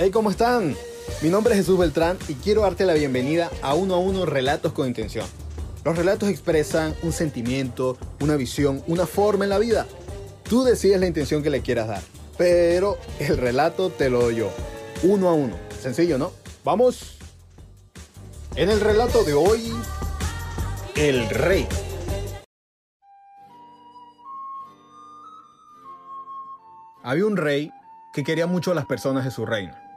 Hey, ¿cómo están? Mi nombre es Jesús Beltrán y quiero darte la bienvenida a uno a uno Relatos con Intención. Los relatos expresan un sentimiento, una visión, una forma en la vida. Tú decides la intención que le quieras dar, pero el relato te lo doy yo, uno a uno. Sencillo, ¿no? Vamos. En el relato de hoy, el rey. Había un rey que quería mucho a las personas de su reino.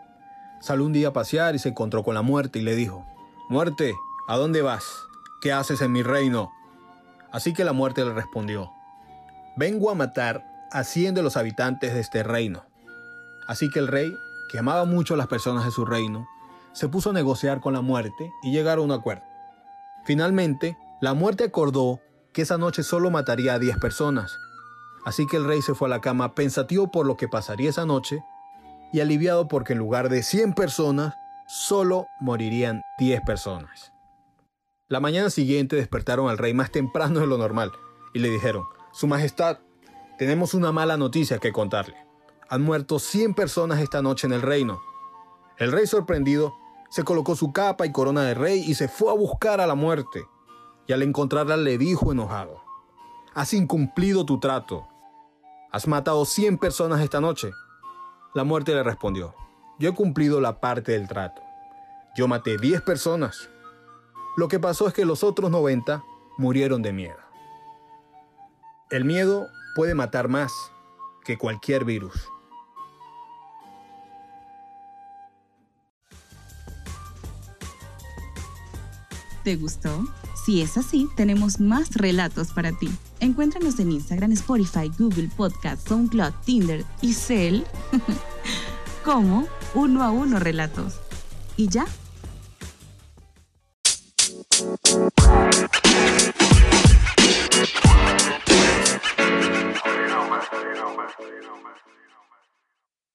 Salió un día a pasear y se encontró con la muerte y le dijo, Muerte, ¿a dónde vas? ¿Qué haces en mi reino? Así que la muerte le respondió, Vengo a matar a cien de los habitantes de este reino. Así que el rey, que amaba mucho a las personas de su reino, se puso a negociar con la muerte y llegaron a un acuerdo. Finalmente, la muerte acordó que esa noche solo mataría a 10 personas. Así que el rey se fue a la cama pensativo por lo que pasaría esa noche y aliviado porque en lugar de 100 personas, solo morirían 10 personas. La mañana siguiente despertaron al rey más temprano de lo normal y le dijeron, Su Majestad, tenemos una mala noticia que contarle. Han muerto 100 personas esta noche en el reino. El rey sorprendido se colocó su capa y corona de rey y se fue a buscar a la muerte. Y al encontrarla le dijo enojado, Has incumplido tu trato. Has matado 100 personas esta noche la muerte le respondió, yo he cumplido la parte del trato. Yo maté 10 personas. Lo que pasó es que los otros 90 murieron de miedo. El miedo puede matar más que cualquier virus. ¿Te gustó? Si es así, tenemos más relatos para ti. Encuéntranos en Instagram, Spotify, Google Podcast, SoundCloud, Tinder y Cell como uno a uno relatos. ¿Y ya?